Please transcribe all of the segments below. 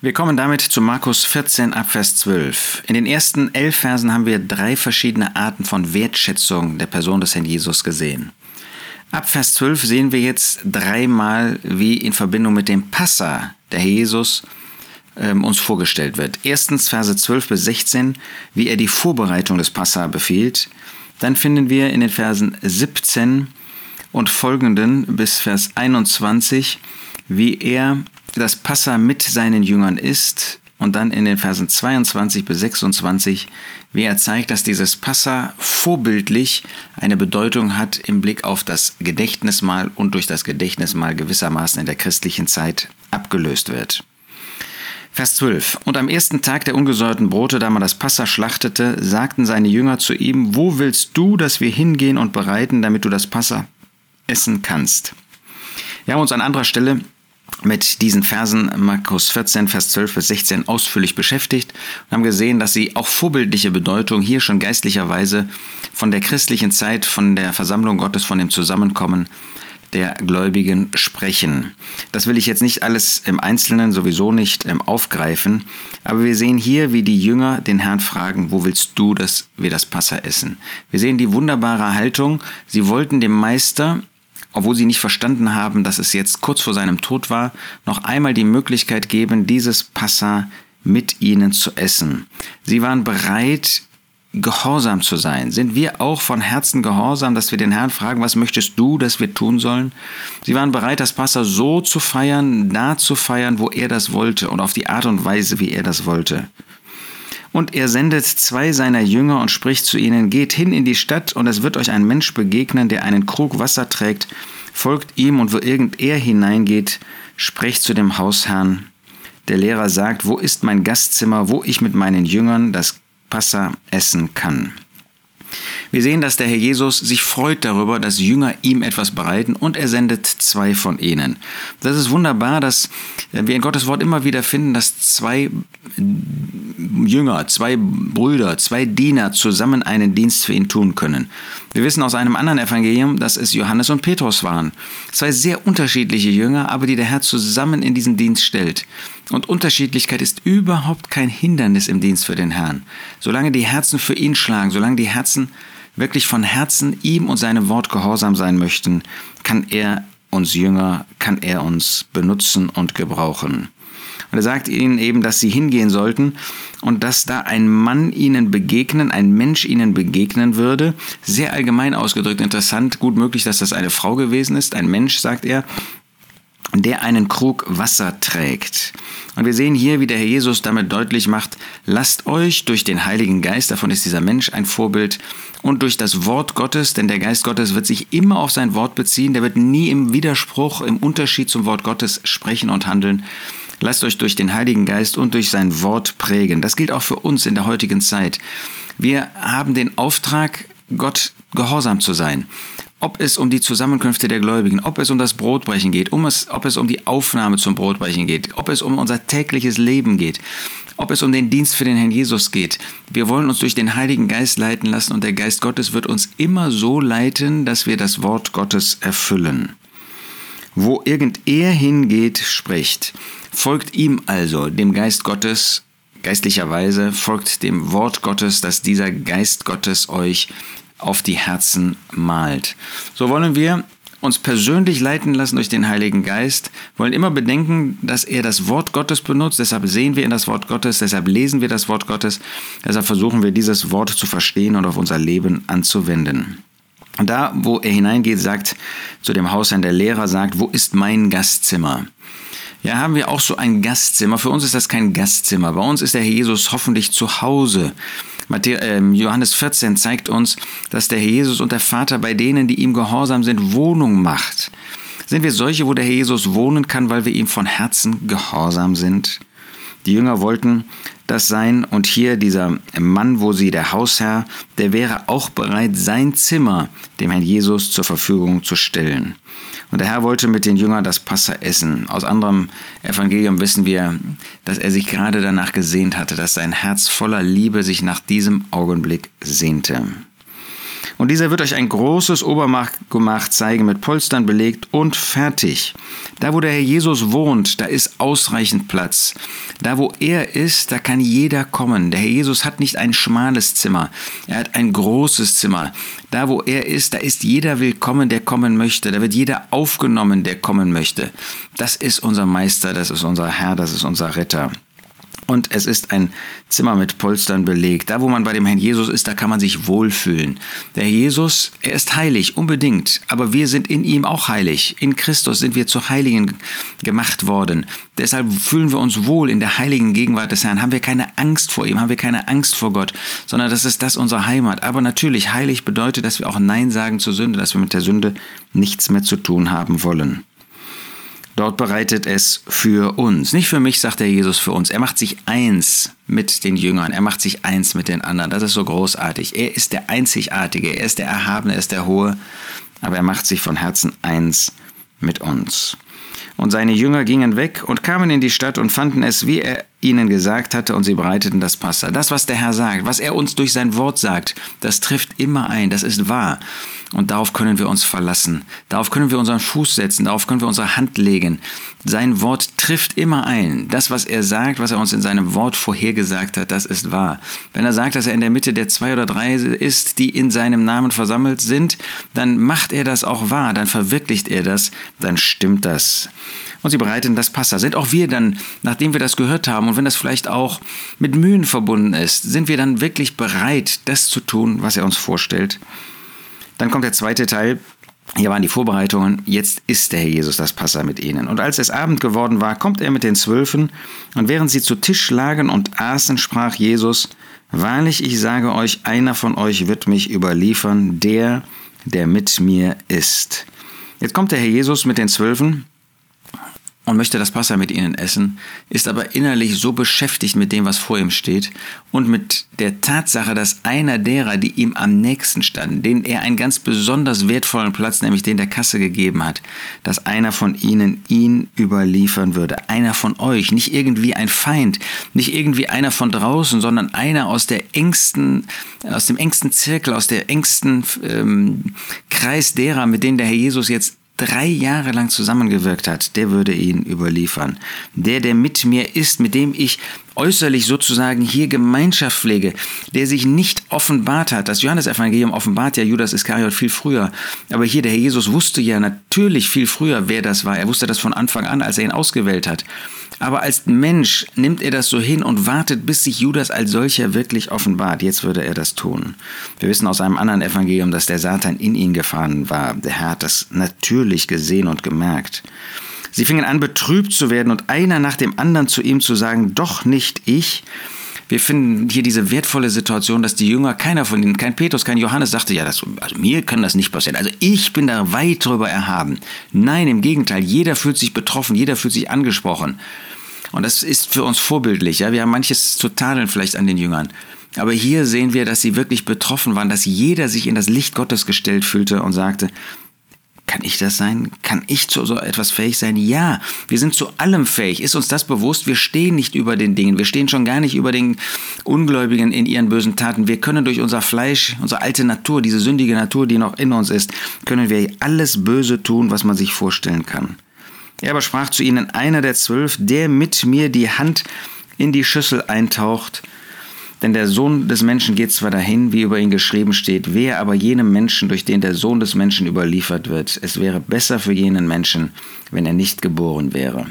Wir kommen damit zu Markus 14 ab Vers 12. In den ersten elf Versen haben wir drei verschiedene Arten von Wertschätzung der Person des Herrn Jesus gesehen. Ab Vers 12 sehen wir jetzt dreimal, wie in Verbindung mit dem Passa der Herr Jesus ähm, uns vorgestellt wird. Erstens Verse 12 bis 16, wie er die Vorbereitung des Passa befiehlt. Dann finden wir in den Versen 17 und folgenden bis Vers 21, wie er das Passa mit seinen Jüngern ist und dann in den Versen 22 bis 26, wie er zeigt, dass dieses Passa vorbildlich eine Bedeutung hat im Blick auf das Gedächtnismahl und durch das Gedächtnismahl gewissermaßen in der christlichen Zeit abgelöst wird. Vers 12. Und am ersten Tag der ungesäuerten Brote, da man das Passa schlachtete, sagten seine Jünger zu ihm, wo willst du, dass wir hingehen und bereiten, damit du das Passa essen kannst? Wir haben uns an anderer Stelle mit diesen Versen Markus 14, Vers 12 bis 16 ausführlich beschäftigt und haben gesehen, dass sie auch vorbildliche Bedeutung hier schon geistlicherweise von der christlichen Zeit, von der Versammlung Gottes, von dem Zusammenkommen der Gläubigen sprechen. Das will ich jetzt nicht alles im Einzelnen sowieso nicht ähm, aufgreifen, aber wir sehen hier, wie die Jünger den Herrn fragen, wo willst du, dass wir das Passa essen? Wir sehen die wunderbare Haltung, sie wollten dem Meister obwohl sie nicht verstanden haben, dass es jetzt kurz vor seinem Tod war, noch einmal die Möglichkeit geben, dieses Passa mit ihnen zu essen. Sie waren bereit, gehorsam zu sein. Sind wir auch von Herzen gehorsam, dass wir den Herrn fragen, was möchtest du, dass wir tun sollen? Sie waren bereit, das Passa so zu feiern, da zu feiern, wo er das wollte und auf die Art und Weise, wie er das wollte. Und er sendet zwei seiner Jünger und spricht zu ihnen, geht hin in die Stadt und es wird euch ein Mensch begegnen, der einen Krug Wasser trägt, folgt ihm und wo irgend er hineingeht, sprecht zu dem Hausherrn. Der Lehrer sagt, wo ist mein Gastzimmer, wo ich mit meinen Jüngern das Passa essen kann. Wir sehen, dass der Herr Jesus sich freut darüber, dass Jünger ihm etwas bereiten und er sendet zwei von ihnen. Das ist wunderbar, dass wir in Gottes Wort immer wieder finden, dass zwei Jünger, zwei Brüder, zwei Diener zusammen einen Dienst für ihn tun können. Wir wissen aus einem anderen Evangelium, dass es Johannes und Petrus waren. Zwei sehr unterschiedliche Jünger, aber die der Herr zusammen in diesen Dienst stellt. Und Unterschiedlichkeit ist überhaupt kein Hindernis im Dienst für den Herrn. Solange die Herzen für ihn schlagen, solange die Herzen wirklich von Herzen ihm und seinem Wort gehorsam sein möchten, kann er uns Jünger, kann er uns benutzen und gebrauchen. Und er sagt ihnen eben, dass sie hingehen sollten und dass da ein Mann ihnen begegnen, ein Mensch ihnen begegnen würde. Sehr allgemein ausgedrückt, interessant, gut möglich, dass das eine Frau gewesen ist. Ein Mensch, sagt er, der einen Krug Wasser trägt. Und wir sehen hier, wie der Herr Jesus damit deutlich macht, lasst euch durch den Heiligen Geist, davon ist dieser Mensch ein Vorbild, und durch das Wort Gottes, denn der Geist Gottes wird sich immer auf sein Wort beziehen, der wird nie im Widerspruch, im Unterschied zum Wort Gottes sprechen und handeln. Lasst euch durch den Heiligen Geist und durch sein Wort prägen. Das gilt auch für uns in der heutigen Zeit. Wir haben den Auftrag, Gott gehorsam zu sein ob es um die Zusammenkünfte der Gläubigen, ob es um das Brotbrechen geht, um es, ob es um die Aufnahme zum Brotbrechen geht, ob es um unser tägliches Leben geht, ob es um den Dienst für den Herrn Jesus geht. Wir wollen uns durch den Heiligen Geist leiten lassen und der Geist Gottes wird uns immer so leiten, dass wir das Wort Gottes erfüllen. Wo irgend er hingeht, spricht. Folgt ihm also, dem Geist Gottes, geistlicherweise, folgt dem Wort Gottes, dass dieser Geist Gottes euch auf die Herzen malt. So wollen wir uns persönlich leiten lassen durch den Heiligen Geist, wollen immer bedenken, dass er das Wort Gottes benutzt, deshalb sehen wir in das Wort Gottes, deshalb lesen wir das Wort Gottes, deshalb versuchen wir dieses Wort zu verstehen und auf unser Leben anzuwenden. Und da, wo er hineingeht, sagt zu dem Hausherrn der Lehrer, sagt, wo ist mein Gastzimmer? Ja, haben wir auch so ein Gastzimmer. Für uns ist das kein Gastzimmer. Bei uns ist der Jesus hoffentlich zu Hause. Ähm, Johannes 14 zeigt uns, dass der Herr Jesus und der Vater bei denen, die ihm gehorsam sind, Wohnung macht. Sind wir solche, wo der Herr Jesus wohnen kann, weil wir ihm von Herzen gehorsam sind? Die Jünger wollten das sein und hier dieser Mann, wo sie der Hausherr, der wäre auch bereit, sein Zimmer dem Herrn Jesus zur Verfügung zu stellen. Und der Herr wollte mit den Jüngern das Passa essen. Aus anderem Evangelium wissen wir, dass er sich gerade danach gesehnt hatte, dass sein Herz voller Liebe sich nach diesem Augenblick sehnte. Und dieser wird euch ein großes Obergemach zeigen, mit Polstern belegt und fertig. Da, wo der Herr Jesus wohnt, da ist ausreichend Platz. Da, wo er ist, da kann jeder kommen. Der Herr Jesus hat nicht ein schmales Zimmer, er hat ein großes Zimmer. Da, wo er ist, da ist jeder willkommen, der kommen möchte. Da wird jeder aufgenommen, der kommen möchte. Das ist unser Meister, das ist unser Herr, das ist unser Retter. Und es ist ein Zimmer mit Polstern belegt. Da, wo man bei dem Herrn Jesus ist, da kann man sich wohlfühlen. Der Herr Jesus, er ist heilig, unbedingt. Aber wir sind in ihm auch heilig. In Christus sind wir zu Heiligen gemacht worden. Deshalb fühlen wir uns wohl in der heiligen Gegenwart des Herrn. Haben wir keine Angst vor ihm, haben wir keine Angst vor Gott, sondern das ist das unsere Heimat. Aber natürlich, heilig bedeutet, dass wir auch Nein sagen zur Sünde, dass wir mit der Sünde nichts mehr zu tun haben wollen. Dort bereitet es für uns. Nicht für mich, sagt der Jesus, für uns. Er macht sich eins mit den Jüngern. Er macht sich eins mit den anderen. Das ist so großartig. Er ist der Einzigartige. Er ist der Erhabene. Er ist der Hohe. Aber er macht sich von Herzen eins mit uns. Und seine Jünger gingen weg und kamen in die Stadt und fanden es, wie er ihnen gesagt hatte, und sie bereiteten das Passa. Das, was der Herr sagt, was er uns durch sein Wort sagt, das trifft immer ein, das ist wahr. Und darauf können wir uns verlassen. Darauf können wir unseren Fuß setzen, darauf können wir unsere Hand legen. Sein Wort trifft immer ein. Das, was er sagt, was er uns in seinem Wort vorhergesagt hat, das ist wahr. Wenn er sagt, dass er in der Mitte der zwei oder drei ist, die in seinem Namen versammelt sind, dann macht er das auch wahr, dann verwirklicht er das, dann stimmt das und sie bereiten das Passa. Sind auch wir dann, nachdem wir das gehört haben und wenn das vielleicht auch mit Mühen verbunden ist, sind wir dann wirklich bereit, das zu tun, was er uns vorstellt? Dann kommt der zweite Teil. Hier waren die Vorbereitungen. Jetzt ist der Herr Jesus das Passa mit ihnen. Und als es Abend geworden war, kommt er mit den Zwölfen. Und während sie zu Tisch lagen und aßen, sprach Jesus, Wahrlich, ich sage euch, einer von euch wird mich überliefern, der, der mit mir ist. Jetzt kommt der Herr Jesus mit den Zwölfen und möchte das Passa mit ihnen essen, ist aber innerlich so beschäftigt mit dem, was vor ihm steht und mit der Tatsache, dass einer derer, die ihm am nächsten standen, denen er einen ganz besonders wertvollen Platz, nämlich den der Kasse gegeben hat, dass einer von ihnen ihn überliefern würde. Einer von euch, nicht irgendwie ein Feind, nicht irgendwie einer von draußen, sondern einer aus der engsten, aus dem engsten Zirkel, aus der engsten ähm, Kreis derer, mit denen der Herr Jesus jetzt drei Jahre lang zusammengewirkt hat, der würde ihn überliefern. Der, der mit mir ist, mit dem ich äußerlich sozusagen hier Gemeinschaft pflege, der sich nicht offenbart hat. Das Johannesevangelium offenbart ja Judas Iskariot viel früher. Aber hier der Herr Jesus wusste ja natürlich viel früher, wer das war. Er wusste das von Anfang an, als er ihn ausgewählt hat. Aber als Mensch nimmt er das so hin und wartet, bis sich Judas als solcher wirklich offenbart. Jetzt würde er das tun. Wir wissen aus einem anderen Evangelium, dass der Satan in ihn gefahren war. Der Herr hat das natürlich gesehen und gemerkt. Sie fingen an, betrübt zu werden und einer nach dem anderen zu ihm zu sagen, doch nicht ich. Wir finden hier diese wertvolle Situation, dass die Jünger, keiner von ihnen, kein Petrus, kein Johannes, sagte, ja, das, also mir kann das nicht passieren. Also ich bin da weit drüber erhaben. Nein, im Gegenteil, jeder fühlt sich betroffen, jeder fühlt sich angesprochen. Und das ist für uns vorbildlich. Ja? Wir haben manches zu tadeln vielleicht an den Jüngern. Aber hier sehen wir, dass sie wirklich betroffen waren, dass jeder sich in das Licht Gottes gestellt fühlte und sagte, kann ich das sein? Kann ich zu so etwas fähig sein? Ja, wir sind zu allem fähig. Ist uns das bewusst? Wir stehen nicht über den Dingen. Wir stehen schon gar nicht über den Ungläubigen in ihren bösen Taten. Wir können durch unser Fleisch, unsere alte Natur, diese sündige Natur, die noch in uns ist, können wir alles Böse tun, was man sich vorstellen kann. Er aber sprach zu ihnen, einer der zwölf, der mit mir die Hand in die Schüssel eintaucht, denn der Sohn des Menschen geht zwar dahin, wie über ihn geschrieben steht, wer aber jenem Menschen, durch den der Sohn des Menschen überliefert wird, es wäre besser für jenen Menschen, wenn er nicht geboren wäre.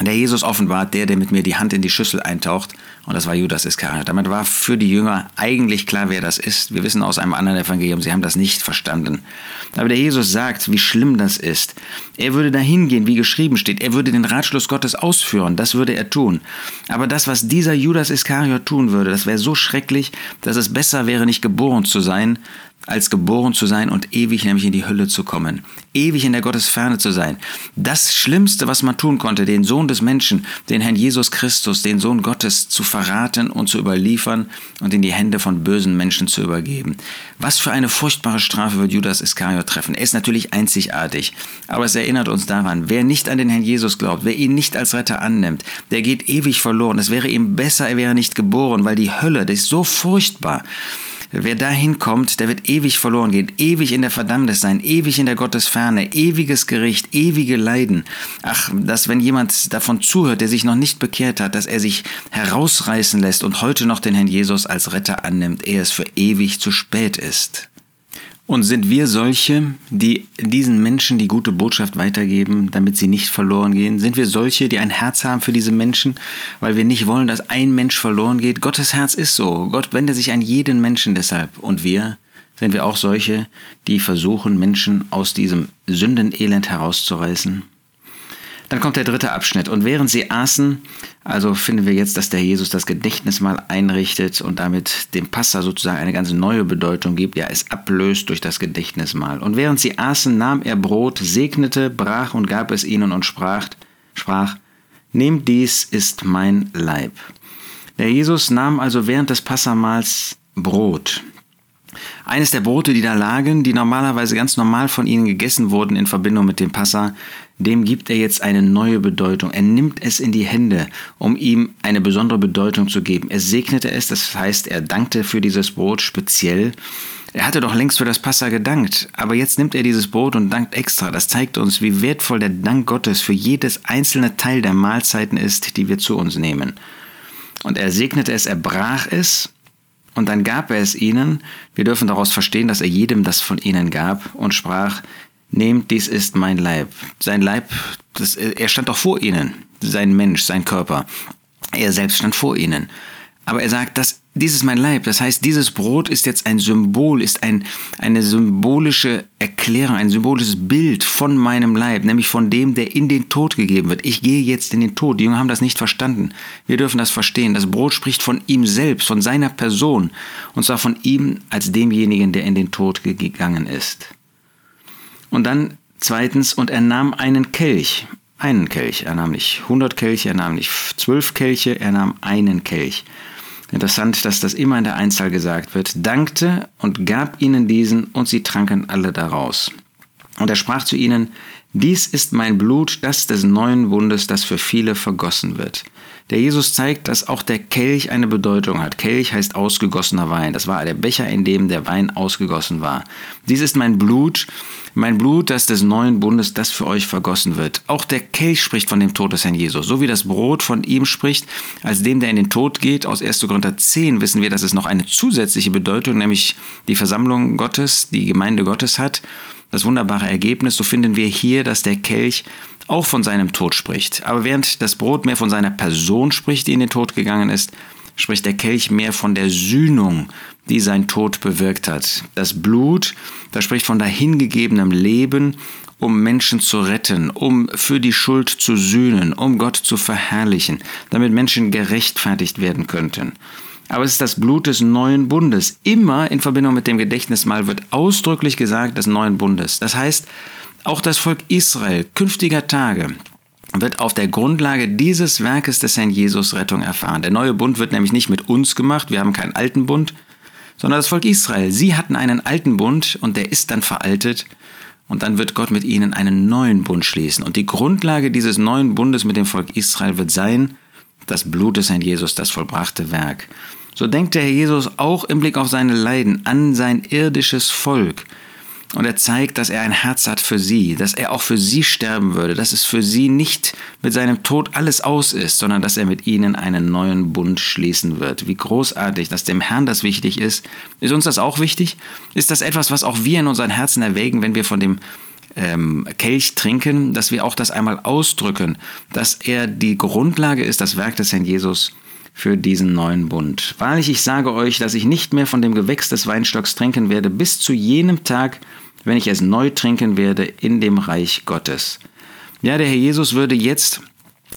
Der Jesus offenbart der, der mit mir die Hand in die Schüssel eintaucht, und das war Judas Iskariot. Damit war für die Jünger eigentlich klar, wer das ist. Wir wissen aus einem anderen Evangelium, sie haben das nicht verstanden. Aber der Jesus sagt, wie schlimm das ist. Er würde dahin gehen, wie geschrieben steht. Er würde den Ratschluss Gottes ausführen. Das würde er tun. Aber das, was dieser Judas Iskariot tun würde, das wäre so schrecklich, dass es besser wäre, nicht geboren zu sein, als geboren zu sein und ewig nämlich in die Hölle zu kommen, ewig in der Gottesferne zu sein. Das Schlimmste, was man tun konnte, den Sohn des Menschen, den Herrn Jesus Christus, den Sohn Gottes zu verraten und zu überliefern und in die Hände von bösen Menschen zu übergeben. Was für eine furchtbare Strafe wird Judas Iskariot treffen. Er ist natürlich einzigartig, aber es erinnert uns daran, wer nicht an den Herrn Jesus glaubt, wer ihn nicht als Retter annimmt, der geht ewig verloren. Es wäre ihm besser, er wäre nicht geboren, weil die Hölle, das ist so furchtbar. Wer dahin kommt, der wird ewig verloren gehen, ewig in der Verdammnis sein, ewig in der Gottesferne, ewiges Gericht, ewige Leiden. Ach, dass wenn jemand davon zuhört, der sich noch nicht bekehrt hat, dass er sich herausreißen lässt und heute noch den Herrn Jesus als Retter annimmt, ehe es für ewig zu spät ist. Und sind wir solche, die diesen Menschen die gute Botschaft weitergeben, damit sie nicht verloren gehen? Sind wir solche, die ein Herz haben für diese Menschen, weil wir nicht wollen, dass ein Mensch verloren geht? Gottes Herz ist so. Gott wendet sich an jeden Menschen deshalb. Und wir sind wir auch solche, die versuchen, Menschen aus diesem Sündenelend herauszureißen? Dann kommt der dritte Abschnitt. Und während sie aßen, also finden wir jetzt, dass der Jesus das Gedächtnis mal einrichtet und damit dem Passa sozusagen eine ganz neue Bedeutung gibt. Ja, es ablöst durch das Gedächtnismal. Und während sie aßen, nahm er Brot, segnete, brach und gab es ihnen und sprach, sprach, Nehmt dies ist mein Leib. Der Jesus nahm also während des Passamals Brot. Eines der Brote, die da lagen, die normalerweise ganz normal von ihnen gegessen wurden in Verbindung mit dem Passa, dem gibt er jetzt eine neue Bedeutung. Er nimmt es in die Hände, um ihm eine besondere Bedeutung zu geben. Er segnete es, das heißt, er dankte für dieses Brot speziell. Er hatte doch längst für das Passa gedankt, aber jetzt nimmt er dieses Brot und dankt extra. Das zeigt uns, wie wertvoll der Dank Gottes für jedes einzelne Teil der Mahlzeiten ist, die wir zu uns nehmen. Und er segnete es, er brach es und dann gab er es ihnen. Wir dürfen daraus verstehen, dass er jedem das von ihnen gab und sprach, Nehmt, dies ist mein Leib. Sein Leib, das, er stand doch vor ihnen, sein Mensch, sein Körper. Er selbst stand vor ihnen. Aber er sagt, dass dies ist mein Leib. Das heißt, dieses Brot ist jetzt ein Symbol, ist ein, eine symbolische Erklärung, ein symbolisches Bild von meinem Leib, nämlich von dem, der in den Tod gegeben wird. Ich gehe jetzt in den Tod. Die Jungen haben das nicht verstanden. Wir dürfen das verstehen. Das Brot spricht von ihm selbst, von seiner Person. Und zwar von ihm als demjenigen, der in den Tod gegangen ist. Und dann zweitens, und er nahm einen Kelch. Einen Kelch. Er nahm nicht 100 Kelche, er nahm nicht 12 Kelche, er nahm einen Kelch. Interessant, dass das immer in der Einzahl gesagt wird. Dankte und gab ihnen diesen, und sie tranken alle daraus. Und er sprach zu ihnen, dies ist mein Blut, das des neuen Bundes, das für viele vergossen wird. Der Jesus zeigt, dass auch der Kelch eine Bedeutung hat. Kelch heißt ausgegossener Wein. Das war der Becher, in dem der Wein ausgegossen war. Dies ist mein Blut, mein Blut, das des neuen Bundes, das für euch vergossen wird. Auch der Kelch spricht von dem Tod des Herrn Jesus. So wie das Brot von ihm spricht, als dem, der in den Tod geht. Aus 1. Korinther 10 wissen wir, dass es noch eine zusätzliche Bedeutung, nämlich die Versammlung Gottes, die Gemeinde Gottes hat. Das wunderbare Ergebnis, so finden wir hier, dass der Kelch auch von seinem Tod spricht. Aber während das Brot mehr von seiner Person spricht, die in den Tod gegangen ist, spricht der Kelch mehr von der Sühnung, die sein Tod bewirkt hat. Das Blut, das spricht von dahingegebenem Leben, um Menschen zu retten, um für die Schuld zu sühnen, um Gott zu verherrlichen, damit Menschen gerechtfertigt werden könnten. Aber es ist das Blut des neuen Bundes. Immer in Verbindung mit dem Gedächtnismal wird ausdrücklich gesagt des neuen Bundes. Das heißt, auch das Volk Israel künftiger Tage wird auf der Grundlage dieses Werkes des Herrn Jesus Rettung erfahren. Der neue Bund wird nämlich nicht mit uns gemacht, wir haben keinen alten Bund, sondern das Volk Israel. Sie hatten einen alten Bund und der ist dann veraltet und dann wird Gott mit ihnen einen neuen Bund schließen. Und die Grundlage dieses neuen Bundes mit dem Volk Israel wird sein, das Blut des Herrn Jesus, das vollbrachte Werk. So denkt der Herr Jesus auch im Blick auf seine Leiden an sein irdisches Volk. Und er zeigt, dass er ein Herz hat für sie, dass er auch für sie sterben würde, dass es für sie nicht mit seinem Tod alles aus ist, sondern dass er mit ihnen einen neuen Bund schließen wird. Wie großartig, dass dem Herrn das wichtig ist. Ist uns das auch wichtig? Ist das etwas, was auch wir in unseren Herzen erwägen, wenn wir von dem ähm, Kelch trinken, dass wir auch das einmal ausdrücken, dass er die Grundlage ist, das Werk des Herrn Jesus für diesen neuen Bund. Wahrlich, ich sage euch, dass ich nicht mehr von dem Gewächs des Weinstocks trinken werde, bis zu jenem Tag, wenn ich es neu trinken werde in dem Reich Gottes. Ja, der Herr Jesus würde jetzt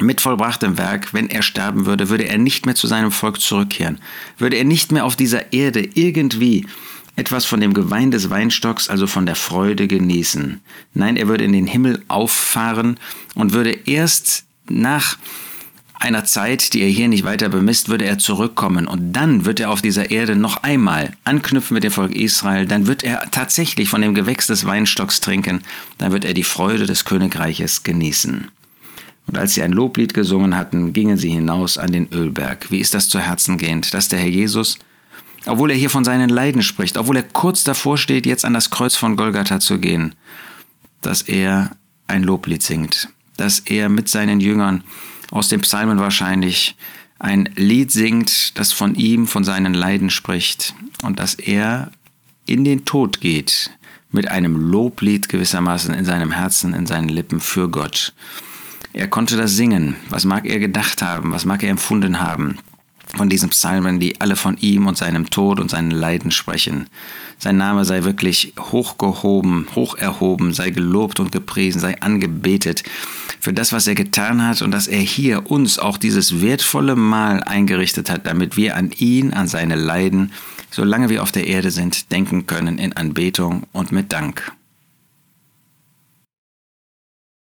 mit vollbrachtem Werk, wenn er sterben würde, würde er nicht mehr zu seinem Volk zurückkehren, würde er nicht mehr auf dieser Erde irgendwie etwas von dem Gewein des Weinstocks, also von der Freude genießen. Nein, er würde in den Himmel auffahren und würde erst nach einer Zeit, die er hier nicht weiter bemisst, würde er zurückkommen und dann wird er auf dieser Erde noch einmal anknüpfen mit dem Volk Israel, dann wird er tatsächlich von dem Gewächs des Weinstocks trinken, dann wird er die Freude des Königreiches genießen. Und als sie ein Loblied gesungen hatten, gingen sie hinaus an den Ölberg. Wie ist das zu Herzen gehend, dass der Herr Jesus obwohl er hier von seinen Leiden spricht, obwohl er kurz davor steht, jetzt an das Kreuz von Golgatha zu gehen, dass er ein Loblied singt, dass er mit seinen Jüngern aus den Psalmen wahrscheinlich ein Lied singt, das von ihm, von seinen Leiden spricht und dass er in den Tod geht mit einem Loblied gewissermaßen in seinem Herzen, in seinen Lippen für Gott. Er konnte das singen. Was mag er gedacht haben? Was mag er empfunden haben? Von diesen Psalmen, die alle von ihm und seinem Tod und seinen Leiden sprechen. Sein Name sei wirklich hochgehoben, hoch erhoben, sei gelobt und gepriesen, sei angebetet für das, was er getan hat und dass er hier uns auch dieses wertvolle Mahl eingerichtet hat, damit wir an ihn, an seine Leiden, solange wir auf der Erde sind, denken können in Anbetung und mit Dank.